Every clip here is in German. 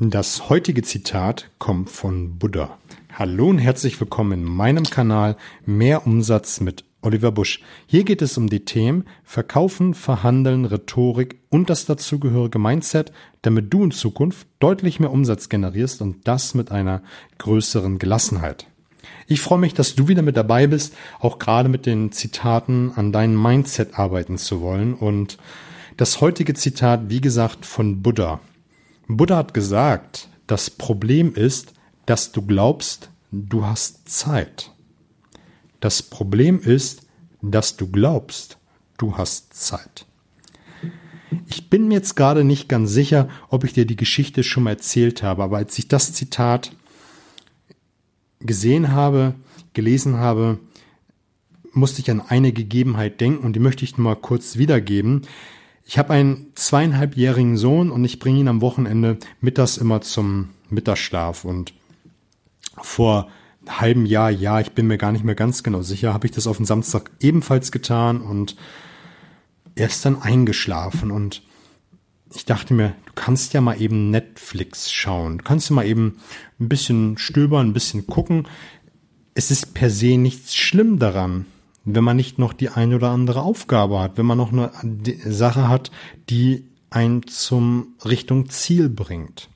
Das heutige Zitat kommt von Buddha. Hallo und herzlich willkommen in meinem Kanal Mehr Umsatz mit Oliver Busch. Hier geht es um die Themen Verkaufen, Verhandeln, Rhetorik und das dazugehörige Mindset, damit du in Zukunft deutlich mehr Umsatz generierst und das mit einer größeren Gelassenheit. Ich freue mich, dass du wieder mit dabei bist, auch gerade mit den Zitaten an deinem Mindset arbeiten zu wollen. Und das heutige Zitat, wie gesagt, von Buddha. Buddha hat gesagt, das Problem ist, dass du glaubst, du hast Zeit. Das Problem ist, dass du glaubst, du hast Zeit. Ich bin mir jetzt gerade nicht ganz sicher, ob ich dir die Geschichte schon mal erzählt habe, aber als ich das Zitat gesehen habe, gelesen habe, musste ich an eine Gegebenheit denken und die möchte ich mal kurz wiedergeben. Ich habe einen zweieinhalbjährigen Sohn und ich bringe ihn am Wochenende mittags immer zum Mittagsschlaf. Und vor einem halben Jahr, ja, ich bin mir gar nicht mehr ganz genau sicher, habe ich das auf den Samstag ebenfalls getan und er ist dann eingeschlafen und ich dachte mir, du kannst ja mal eben Netflix schauen. Du kannst ja mal eben ein bisschen stöbern, ein bisschen gucken. Es ist per se nichts schlimm daran wenn man nicht noch die eine oder andere Aufgabe hat, wenn man noch eine Sache hat, die einen zum Richtung Ziel bringt.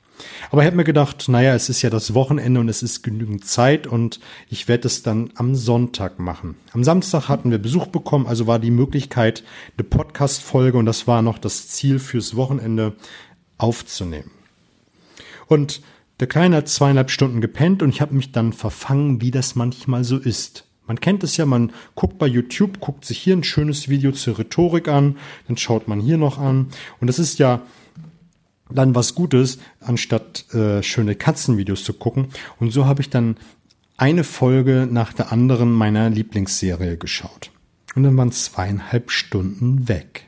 Aber ich habe mir gedacht, naja, es ist ja das Wochenende und es ist genügend Zeit und ich werde es dann am Sonntag machen. Am Samstag hatten wir Besuch bekommen, also war die Möglichkeit, eine Podcast-Folge und das war noch das Ziel fürs Wochenende aufzunehmen. Und der Kleine hat zweieinhalb Stunden gepennt und ich habe mich dann verfangen, wie das manchmal so ist. Man kennt es ja, man guckt bei YouTube, guckt sich hier ein schönes Video zur Rhetorik an, dann schaut man hier noch an. Und das ist ja dann was Gutes, anstatt äh, schöne Katzenvideos zu gucken. Und so habe ich dann eine Folge nach der anderen meiner Lieblingsserie geschaut. Und dann waren zweieinhalb Stunden weg.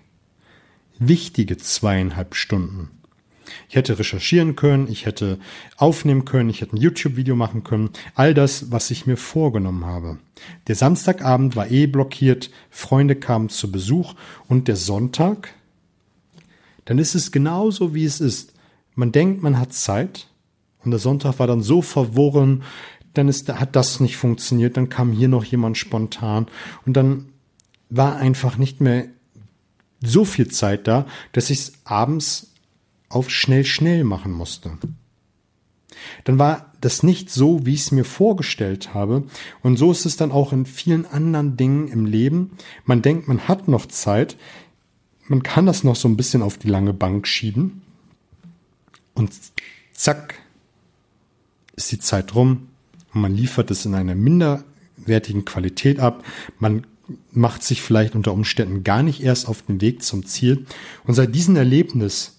Wichtige zweieinhalb Stunden. Ich hätte recherchieren können, ich hätte aufnehmen können, ich hätte ein YouTube-Video machen können. All das, was ich mir vorgenommen habe. Der Samstagabend war eh blockiert, Freunde kamen zu Besuch und der Sonntag, dann ist es genauso, wie es ist. Man denkt, man hat Zeit und der Sonntag war dann so verworren, dann ist, hat das nicht funktioniert, dann kam hier noch jemand spontan und dann war einfach nicht mehr so viel Zeit da, dass ich es abends auf schnell schnell machen musste. Dann war das nicht so, wie ich es mir vorgestellt habe. Und so ist es dann auch in vielen anderen Dingen im Leben. Man denkt, man hat noch Zeit. Man kann das noch so ein bisschen auf die lange Bank schieben. Und zack, ist die Zeit rum. Und man liefert es in einer minderwertigen Qualität ab. Man macht sich vielleicht unter Umständen gar nicht erst auf den Weg zum Ziel. Und seit diesem Erlebnis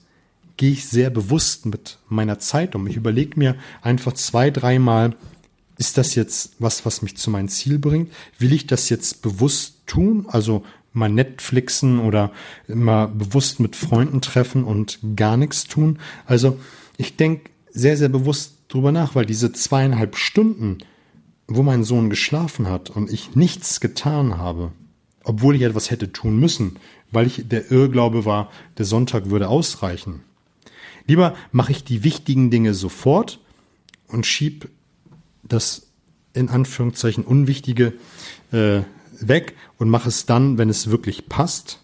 gehe ich sehr bewusst mit meiner Zeit um. Ich überlege mir einfach zwei, dreimal, ist das jetzt was, was mich zu meinem Ziel bringt? Will ich das jetzt bewusst tun? Also mal Netflixen oder mal bewusst mit Freunden treffen und gar nichts tun? Also ich denke sehr, sehr bewusst drüber nach, weil diese zweieinhalb Stunden, wo mein Sohn geschlafen hat und ich nichts getan habe, obwohl ich etwas hätte tun müssen, weil ich der Irrglaube war, der Sonntag würde ausreichen. Lieber mache ich die wichtigen Dinge sofort und schieb das in Anführungszeichen Unwichtige äh, weg und mache es dann, wenn es wirklich passt.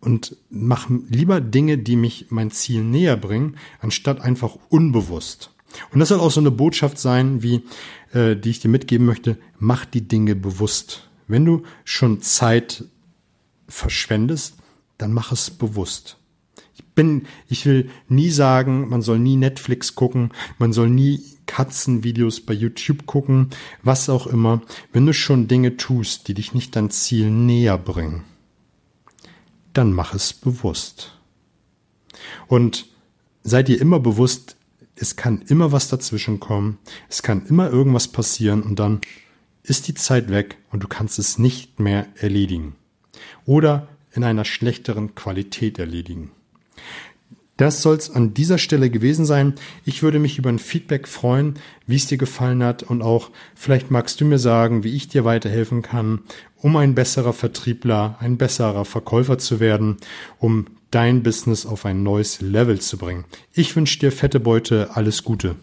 Und mache lieber Dinge, die mich mein Ziel näher bringen, anstatt einfach unbewusst. Und das soll auch so eine Botschaft sein, wie äh, die ich dir mitgeben möchte. Mach die Dinge bewusst. Wenn du schon Zeit verschwendest, dann mach es bewusst bin, ich will nie sagen, man soll nie Netflix gucken, man soll nie Katzenvideos bei YouTube gucken, was auch immer, wenn du schon Dinge tust, die dich nicht dein Ziel näher bringen, dann mach es bewusst. Und sei dir immer bewusst, es kann immer was dazwischen kommen, es kann immer irgendwas passieren und dann ist die Zeit weg und du kannst es nicht mehr erledigen. Oder in einer schlechteren Qualität erledigen. Das soll es an dieser Stelle gewesen sein. Ich würde mich über ein Feedback freuen, wie es dir gefallen hat und auch vielleicht magst du mir sagen, wie ich dir weiterhelfen kann, um ein besserer Vertriebler, ein besserer Verkäufer zu werden, um dein Business auf ein neues Level zu bringen. Ich wünsche dir fette Beute, alles Gute.